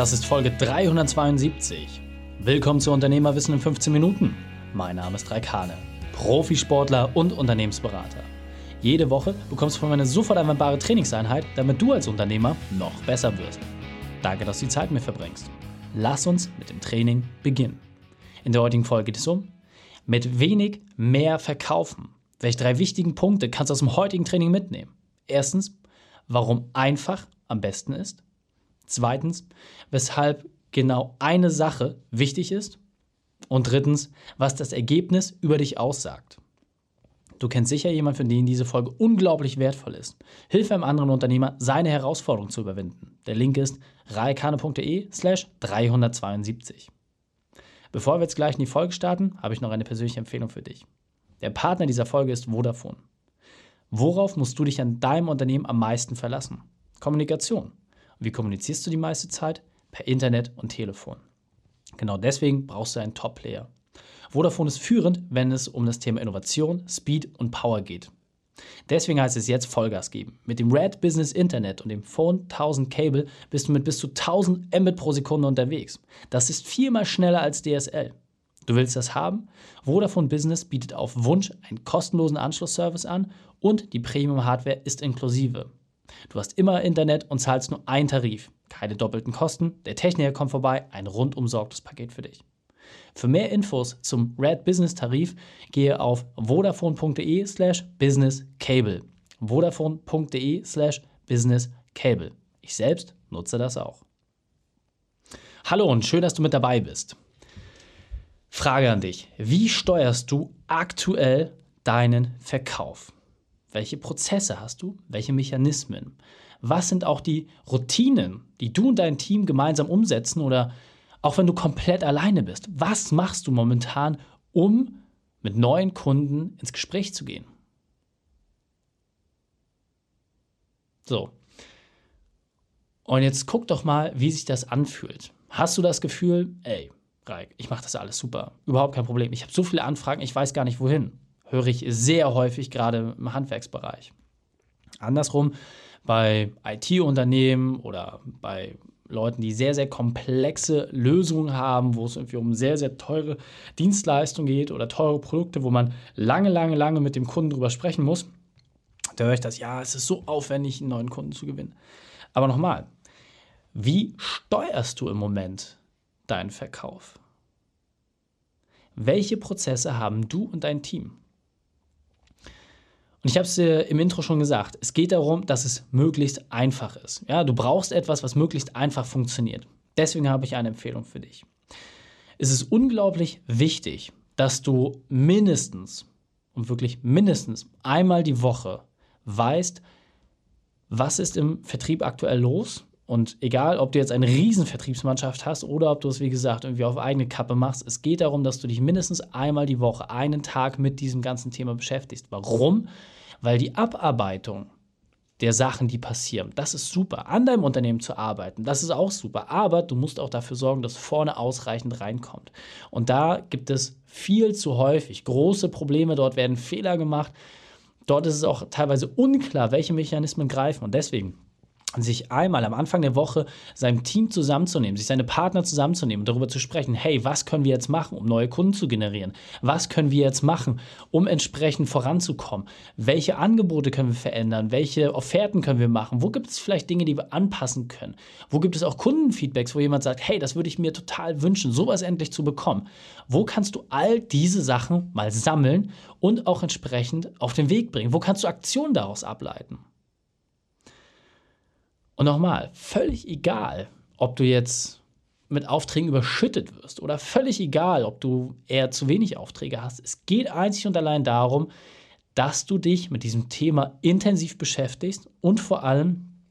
Das ist Folge 372. Willkommen zu Unternehmerwissen in 15 Minuten. Mein Name ist Raikane, Profisportler und Unternehmensberater. Jede Woche bekommst du von mir eine sofort anwendbare Trainingseinheit, damit du als Unternehmer noch besser wirst. Danke, dass du die Zeit mit verbringst. Lass uns mit dem Training beginnen. In der heutigen Folge geht es um mit wenig mehr verkaufen. Welche drei wichtigen Punkte kannst du aus dem heutigen Training mitnehmen? Erstens, warum einfach am besten ist. Zweitens, weshalb genau eine Sache wichtig ist. Und drittens, was das Ergebnis über dich aussagt. Du kennst sicher jemanden, für den diese Folge unglaublich wertvoll ist. Hilf einem anderen Unternehmer, seine Herausforderung zu überwinden. Der Link ist raikane.de slash 372. Bevor wir jetzt gleich in die Folge starten, habe ich noch eine persönliche Empfehlung für dich. Der Partner dieser Folge ist Vodafone. Worauf musst du dich an deinem Unternehmen am meisten verlassen? Kommunikation. Wie kommunizierst du die meiste Zeit? Per Internet und Telefon. Genau deswegen brauchst du einen Top-Player. Vodafone ist führend, wenn es um das Thema Innovation, Speed und Power geht. Deswegen heißt es jetzt Vollgas geben. Mit dem Red Business Internet und dem Phone 1000 Cable bist du mit bis zu 1000 Mbit pro Sekunde unterwegs. Das ist viermal schneller als DSL. Du willst das haben? Vodafone Business bietet auf Wunsch einen kostenlosen Anschlussservice an und die Premium-Hardware ist inklusive. Du hast immer Internet und zahlst nur einen Tarif. Keine doppelten Kosten, der Techniker kommt vorbei, ein rundum sorgtes Paket für dich. Für mehr Infos zum Red Business Tarif gehe auf vodafone.de slash businesscable. vodafone.de slash businesscable. Ich selbst nutze das auch. Hallo und schön, dass du mit dabei bist. Frage an dich. Wie steuerst du aktuell deinen Verkauf? Welche Prozesse hast du? Welche Mechanismen? Was sind auch die Routinen, die du und dein Team gemeinsam umsetzen oder auch wenn du komplett alleine bist? Was machst du momentan, um mit neuen Kunden ins Gespräch zu gehen? So. Und jetzt guck doch mal, wie sich das anfühlt. Hast du das Gefühl, ey, Reik, ich mache das alles super, überhaupt kein Problem. Ich habe so viele Anfragen, ich weiß gar nicht wohin höre ich sehr häufig gerade im Handwerksbereich. Andersrum bei IT-Unternehmen oder bei Leuten, die sehr, sehr komplexe Lösungen haben, wo es irgendwie um sehr, sehr teure Dienstleistungen geht oder teure Produkte, wo man lange, lange, lange mit dem Kunden drüber sprechen muss, da höre ich das, ja, es ist so aufwendig, einen neuen Kunden zu gewinnen. Aber nochmal, wie steuerst du im Moment deinen Verkauf? Welche Prozesse haben du und dein Team? Und ich habe es dir im Intro schon gesagt, es geht darum, dass es möglichst einfach ist. Ja, du brauchst etwas, was möglichst einfach funktioniert. Deswegen habe ich eine Empfehlung für dich. Es ist unglaublich wichtig, dass du mindestens und wirklich mindestens einmal die Woche weißt, was ist im Vertrieb aktuell los und egal, ob du jetzt eine riesen Vertriebsmannschaft hast oder ob du es, wie gesagt, irgendwie auf eigene Kappe machst, es geht darum, dass du dich mindestens einmal die Woche, einen Tag mit diesem ganzen Thema beschäftigst. Warum? Weil die Abarbeitung der Sachen, die passieren, das ist super. An deinem Unternehmen zu arbeiten, das ist auch super. Aber du musst auch dafür sorgen, dass vorne ausreichend reinkommt. Und da gibt es viel zu häufig große Probleme. Dort werden Fehler gemacht. Dort ist es auch teilweise unklar, welche Mechanismen greifen. Und deswegen sich einmal am Anfang der Woche sein Team zusammenzunehmen, sich seine Partner zusammenzunehmen und darüber zu sprechen, hey, was können wir jetzt machen, um neue Kunden zu generieren? Was können wir jetzt machen, um entsprechend voranzukommen? Welche Angebote können wir verändern? Welche Offerten können wir machen? Wo gibt es vielleicht Dinge, die wir anpassen können? Wo gibt es auch Kundenfeedbacks, wo jemand sagt, hey, das würde ich mir total wünschen, sowas endlich zu bekommen? Wo kannst du all diese Sachen mal sammeln und auch entsprechend auf den Weg bringen? Wo kannst du Aktionen daraus ableiten? Und nochmal, völlig egal, ob du jetzt mit Aufträgen überschüttet wirst oder völlig egal, ob du eher zu wenig Aufträge hast. Es geht einzig und allein darum, dass du dich mit diesem Thema intensiv beschäftigst und vor allem,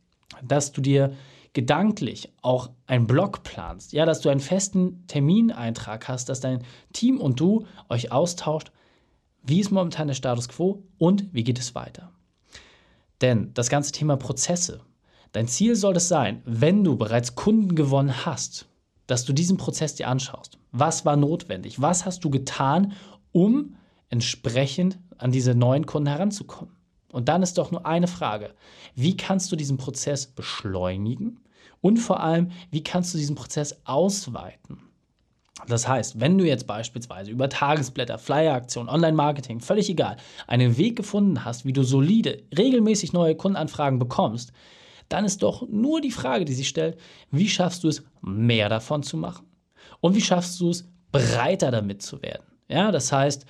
dass du dir gedanklich auch einen Blog planst, ja, dass du einen festen Termineintrag hast, dass dein Team und du euch austauscht, wie ist momentan der Status quo und wie geht es weiter. Denn das ganze Thema Prozesse, Dein Ziel soll es sein, wenn du bereits Kunden gewonnen hast, dass du diesen Prozess dir anschaust. Was war notwendig? Was hast du getan, um entsprechend an diese neuen Kunden heranzukommen? Und dann ist doch nur eine Frage. Wie kannst du diesen Prozess beschleunigen? Und vor allem, wie kannst du diesen Prozess ausweiten? Das heißt, wenn du jetzt beispielsweise über Tagesblätter, Flyer-Aktionen, Online-Marketing, völlig egal, einen Weg gefunden hast, wie du solide, regelmäßig neue Kundenanfragen bekommst, dann ist doch nur die Frage, die sich stellt, wie schaffst du es, mehr davon zu machen? Und wie schaffst du es, breiter damit zu werden? Ja, das heißt,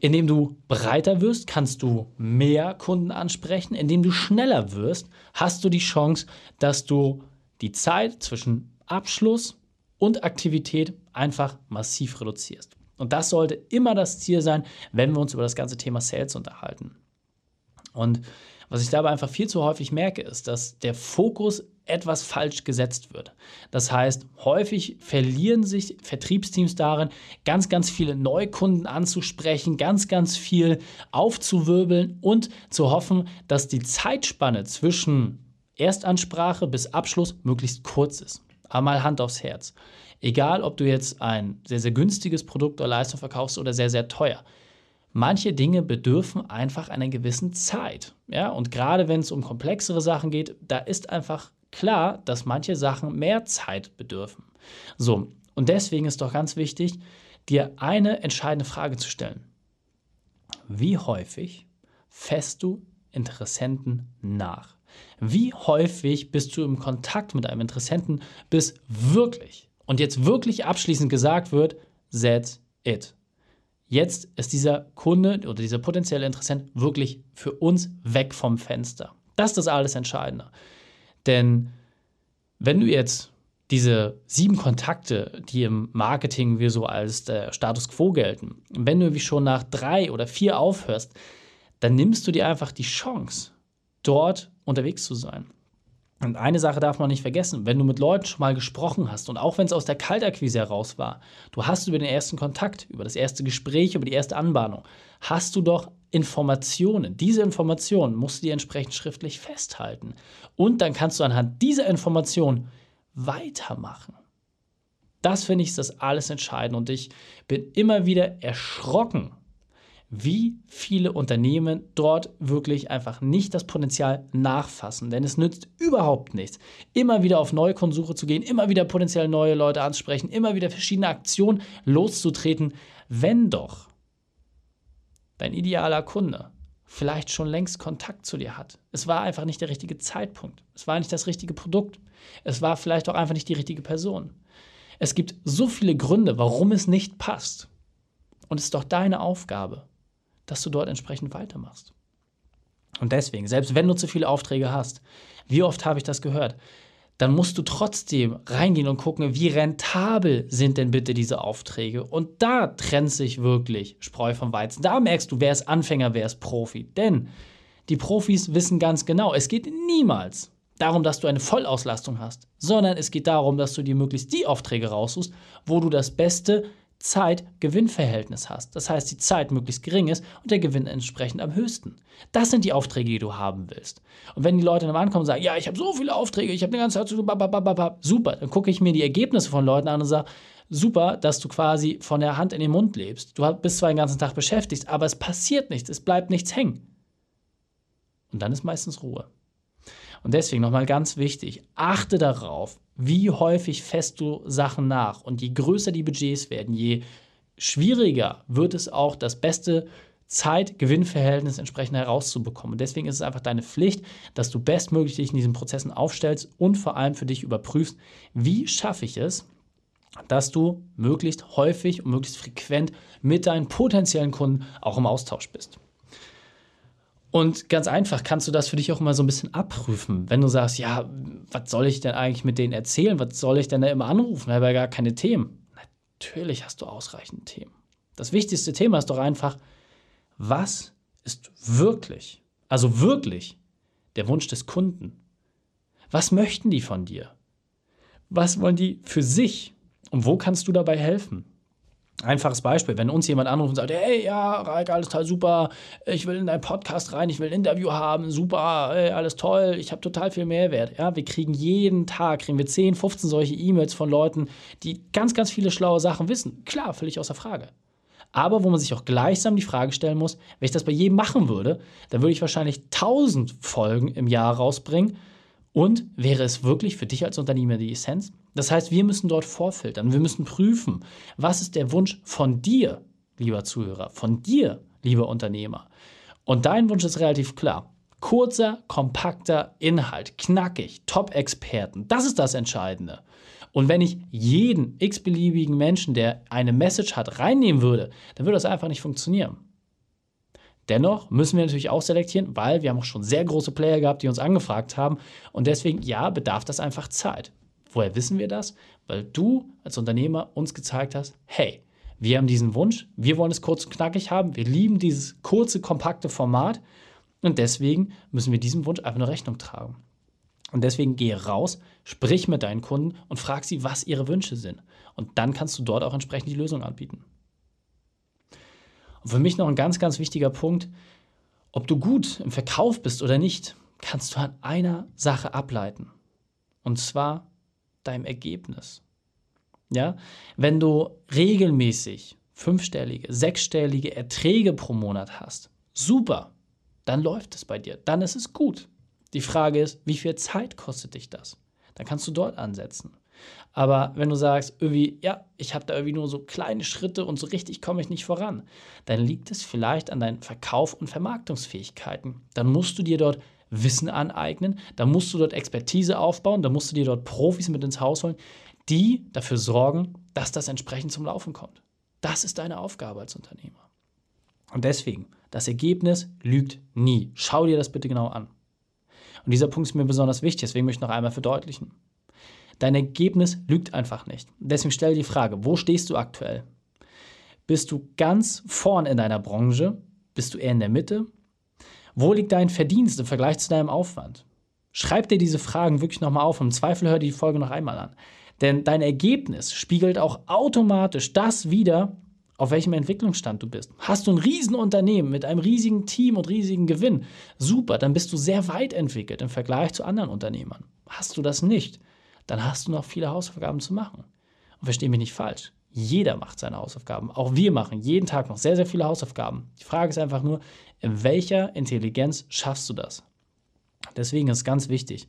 indem du breiter wirst, kannst du mehr Kunden ansprechen. Indem du schneller wirst, hast du die Chance, dass du die Zeit zwischen Abschluss und Aktivität einfach massiv reduzierst. Und das sollte immer das Ziel sein, wenn wir uns über das ganze Thema Sales unterhalten. Und was ich dabei einfach viel zu häufig merke, ist, dass der Fokus etwas falsch gesetzt wird. Das heißt, häufig verlieren sich Vertriebsteams darin, ganz, ganz viele Neukunden anzusprechen, ganz, ganz viel aufzuwirbeln und zu hoffen, dass die Zeitspanne zwischen Erstansprache bis Abschluss möglichst kurz ist. Einmal Hand aufs Herz. Egal, ob du jetzt ein sehr, sehr günstiges Produkt oder Leistung verkaufst oder sehr, sehr teuer. Manche Dinge bedürfen einfach einer gewissen Zeit. Ja? Und gerade wenn es um komplexere Sachen geht, da ist einfach klar, dass manche Sachen mehr Zeit bedürfen. So, und deswegen ist doch ganz wichtig, dir eine entscheidende Frage zu stellen. Wie häufig fässt du Interessenten nach? Wie häufig bist du im Kontakt mit einem Interessenten, bis wirklich und jetzt wirklich abschließend gesagt wird, that's it. Jetzt ist dieser Kunde oder dieser potenzielle Interessent wirklich für uns weg vom Fenster. Das ist das alles Entscheidende. Denn wenn du jetzt diese sieben Kontakte, die im Marketing wir so als der Status quo gelten, wenn du wie schon nach drei oder vier aufhörst, dann nimmst du dir einfach die Chance, dort unterwegs zu sein. Und eine Sache darf man nicht vergessen, wenn du mit Leuten schon mal gesprochen hast und auch wenn es aus der Kaltakquise heraus war, du hast über den ersten Kontakt, über das erste Gespräch, über die erste Anbahnung, hast du doch Informationen. Diese Informationen musst du dir entsprechend schriftlich festhalten. Und dann kannst du anhand dieser Informationen weitermachen. Das finde ich ist das alles entscheidend und ich bin immer wieder erschrocken, wie viele Unternehmen dort wirklich einfach nicht das Potenzial nachfassen. Denn es nützt überhaupt nichts, immer wieder auf neue Konsumsuche zu gehen, immer wieder potenziell neue Leute anzusprechen, immer wieder verschiedene Aktionen loszutreten, wenn doch dein idealer Kunde vielleicht schon längst Kontakt zu dir hat. Es war einfach nicht der richtige Zeitpunkt. Es war nicht das richtige Produkt. Es war vielleicht auch einfach nicht die richtige Person. Es gibt so viele Gründe, warum es nicht passt. Und es ist doch deine Aufgabe, dass du dort entsprechend weitermachst. Und deswegen, selbst wenn du zu viele Aufträge hast, wie oft habe ich das gehört? Dann musst du trotzdem reingehen und gucken, wie rentabel sind denn bitte diese Aufträge. Und da trennt sich wirklich Spreu vom Weizen. Da merkst du, wer ist Anfänger, wer ist Profi. Denn die Profis wissen ganz genau, es geht niemals darum, dass du eine Vollauslastung hast, sondern es geht darum, dass du dir möglichst die Aufträge raussuchst, wo du das beste Zeit-Gewinn-Verhältnis hast. Das heißt, die Zeit möglichst gering ist und der Gewinn entsprechend am höchsten. Das sind die Aufträge, die du haben willst. Und wenn die Leute dann ankommen und sagen, ja, ich habe so viele Aufträge, ich habe eine ganze Zeit zu super, dann gucke ich mir die Ergebnisse von Leuten an und sage, super, dass du quasi von der Hand in den Mund lebst. Du bist zwar den ganzen Tag beschäftigt, aber es passiert nichts, es bleibt nichts hängen. Und dann ist meistens Ruhe. Und deswegen nochmal ganz wichtig, achte darauf, wie häufig fässt du Sachen nach. Und je größer die Budgets werden, je schwieriger wird es auch, das beste Zeit-Gewinn-Verhältnis entsprechend herauszubekommen. Und deswegen ist es einfach deine Pflicht, dass du bestmöglich dich in diesen Prozessen aufstellst und vor allem für dich überprüfst, wie schaffe ich es, dass du möglichst häufig und möglichst frequent mit deinen potenziellen Kunden auch im Austausch bist. Und ganz einfach kannst du das für dich auch immer so ein bisschen abprüfen. Wenn du sagst, ja, was soll ich denn eigentlich mit denen erzählen? Was soll ich denn da immer anrufen? Ich habe ja gar keine Themen. Natürlich hast du ausreichend Themen. Das wichtigste Thema ist doch einfach, was ist wirklich, also wirklich der Wunsch des Kunden? Was möchten die von dir? Was wollen die für sich? Und wo kannst du dabei helfen? Einfaches Beispiel, wenn uns jemand anruft und sagt, hey, ja, Raik, alles toll, super, ich will in deinen Podcast rein, ich will ein Interview haben, super, hey, alles toll, ich habe total viel Mehrwert. Ja, wir kriegen jeden Tag, kriegen wir 10, 15 solche E-Mails von Leuten, die ganz, ganz viele schlaue Sachen wissen. Klar, völlig außer Frage. Aber wo man sich auch gleichsam die Frage stellen muss, wenn ich das bei jedem machen würde, dann würde ich wahrscheinlich 1000 Folgen im Jahr rausbringen Und wäre es wirklich für dich als Unternehmer die Essenz? Das heißt, wir müssen dort vorfiltern. Wir müssen prüfen, was ist der Wunsch von dir, lieber Zuhörer, von dir, lieber Unternehmer. Und dein Wunsch ist relativ klar. Kurzer, kompakter Inhalt, knackig, Top-Experten. Das ist das Entscheidende. Und wenn ich jeden x-beliebigen Menschen, der eine Message hat, reinnehmen würde, dann würde das einfach nicht funktionieren. Dennoch müssen wir natürlich auch selektieren, weil wir haben auch schon sehr große Player gehabt, die uns angefragt haben. Und deswegen, ja, bedarf das einfach Zeit. Woher wissen wir das? Weil du als Unternehmer uns gezeigt hast, hey, wir haben diesen Wunsch, wir wollen es kurz und knackig haben, wir lieben dieses kurze, kompakte Format und deswegen müssen wir diesem Wunsch einfach eine Rechnung tragen. Und deswegen gehe raus, sprich mit deinen Kunden und frag sie, was ihre Wünsche sind. Und dann kannst du dort auch entsprechend die Lösung anbieten. Und für mich noch ein ganz, ganz wichtiger Punkt, ob du gut im Verkauf bist oder nicht, kannst du an einer Sache ableiten. Und zwar deinem Ergebnis. Ja, wenn du regelmäßig fünfstellige, sechsstellige Erträge pro Monat hast, super, dann läuft es bei dir, dann ist es gut. Die Frage ist, wie viel Zeit kostet dich das? Dann kannst du dort ansetzen. Aber wenn du sagst, irgendwie, ja, ich habe da irgendwie nur so kleine Schritte und so richtig komme ich nicht voran, dann liegt es vielleicht an deinen Verkauf- und Vermarktungsfähigkeiten. Dann musst du dir dort Wissen aneignen, dann musst du dort Expertise aufbauen, dann musst du dir dort Profis mit ins Haus holen, die dafür sorgen, dass das entsprechend zum Laufen kommt. Das ist deine Aufgabe als Unternehmer. Und deswegen, das Ergebnis lügt nie. Schau dir das bitte genau an. Und dieser Punkt ist mir besonders wichtig, deswegen möchte ich noch einmal verdeutlichen. Dein Ergebnis lügt einfach nicht. Deswegen stell dir die Frage, wo stehst du aktuell? Bist du ganz vorn in deiner Branche? Bist du eher in der Mitte? Wo liegt dein Verdienst im Vergleich zu deinem Aufwand? Schreib dir diese Fragen wirklich nochmal auf und im Zweifel hör dir die Folge noch einmal an. Denn dein Ergebnis spiegelt auch automatisch das wieder, auf welchem Entwicklungsstand du bist. Hast du ein Riesenunternehmen mit einem riesigen Team und riesigen Gewinn, super, dann bist du sehr weit entwickelt im Vergleich zu anderen Unternehmern. Hast du das nicht, dann hast du noch viele Hausaufgaben zu machen. Und versteh mich nicht falsch. Jeder macht seine Hausaufgaben. Auch wir machen jeden Tag noch sehr, sehr viele Hausaufgaben. Die Frage ist einfach nur, in welcher Intelligenz schaffst du das? Deswegen ist ganz wichtig,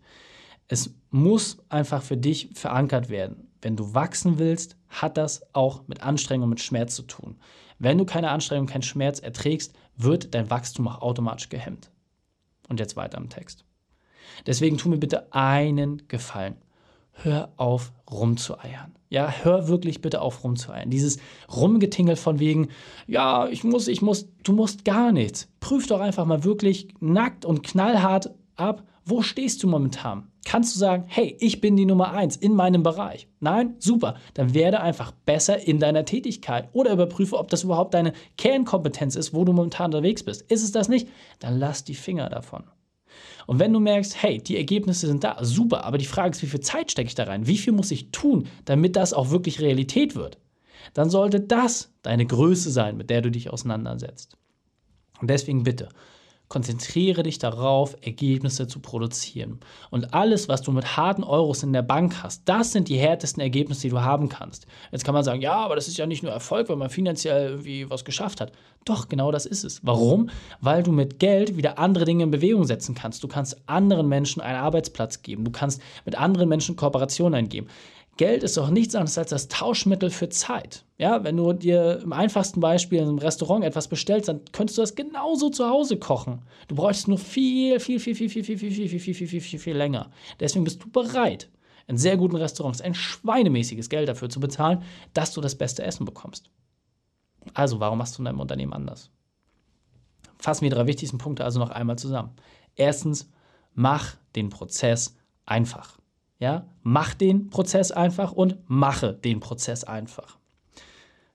es muss einfach für dich verankert werden. Wenn du wachsen willst, hat das auch mit Anstrengung und mit Schmerz zu tun. Wenn du keine Anstrengung, keinen Schmerz erträgst, wird dein Wachstum auch automatisch gehemmt. Und jetzt weiter im Text. Deswegen tu mir bitte einen Gefallen. Hör auf, rumzueiern. Ja, hör wirklich bitte auf, rumzueiern. Dieses Rumgetingel von wegen, ja, ich muss, ich muss, du musst gar nichts. Prüf doch einfach mal wirklich nackt und knallhart ab, wo stehst du momentan? Kannst du sagen, hey, ich bin die Nummer eins in meinem Bereich? Nein? Super. Dann werde einfach besser in deiner Tätigkeit oder überprüfe, ob das überhaupt deine Kernkompetenz ist, wo du momentan unterwegs bist. Ist es das nicht? Dann lass die Finger davon. Und wenn du merkst, hey, die Ergebnisse sind da, super, aber die Frage ist, wie viel Zeit stecke ich da rein? Wie viel muss ich tun, damit das auch wirklich Realität wird? Dann sollte das deine Größe sein, mit der du dich auseinandersetzt. Und deswegen bitte, Konzentriere dich darauf, Ergebnisse zu produzieren. Und alles, was du mit harten Euros in der Bank hast, das sind die härtesten Ergebnisse, die du haben kannst. Jetzt kann man sagen, ja, aber das ist ja nicht nur Erfolg, wenn man finanziell irgendwie was geschafft hat. Doch, genau das ist es. Warum? Weil du mit Geld wieder andere Dinge in Bewegung setzen kannst. Du kannst anderen Menschen einen Arbeitsplatz geben. Du kannst mit anderen Menschen Kooperationen eingehen. Geld ist doch nichts anderes als das Tauschmittel für Zeit. Ja, wenn du dir im einfachsten Beispiel in einem Restaurant etwas bestellst, dann könntest du das genauso zu Hause kochen. Du bräuchtest nur viel, viel, viel, viel, viel, viel, viel, viel, viel, viel, viel, viel, viel, viel länger. Deswegen bist du bereit, in sehr guten Restaurants ein schweinemäßiges Geld dafür zu bezahlen, dass du das beste Essen bekommst. Also, warum machst du in deinem Unternehmen anders? Fassen wir die drei wichtigsten Punkte also noch einmal zusammen. Erstens, mach den Prozess einfach. Ja, mach den Prozess einfach und mache den Prozess einfach.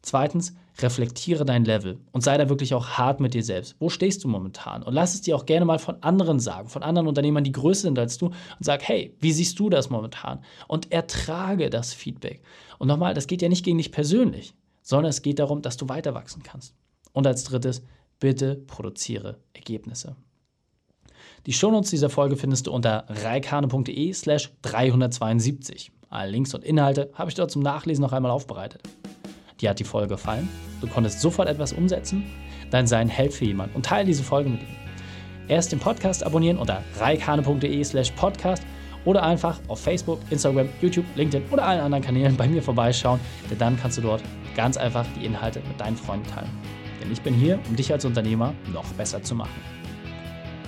Zweitens, reflektiere dein Level und sei da wirklich auch hart mit dir selbst. Wo stehst du momentan? Und lass es dir auch gerne mal von anderen sagen, von anderen Unternehmern, die größer sind als du und sag, hey, wie siehst du das momentan? Und ertrage das Feedback. Und nochmal, das geht ja nicht gegen dich persönlich, sondern es geht darum, dass du weiter wachsen kannst. Und als drittes, bitte produziere Ergebnisse. Die Shownotes dieser Folge findest du unter reikane.de slash 372. Alle Links und Inhalte habe ich dort zum Nachlesen noch einmal aufbereitet. Dir hat die Folge gefallen? Du konntest sofort etwas umsetzen? Dann sei ein Held für jemanden und teile diese Folge mit ihm. Erst den Podcast abonnieren unter reikane.de slash podcast oder einfach auf Facebook, Instagram, YouTube, LinkedIn oder allen anderen Kanälen bei mir vorbeischauen, denn dann kannst du dort ganz einfach die Inhalte mit deinen Freunden teilen. Denn ich bin hier, um dich als Unternehmer noch besser zu machen.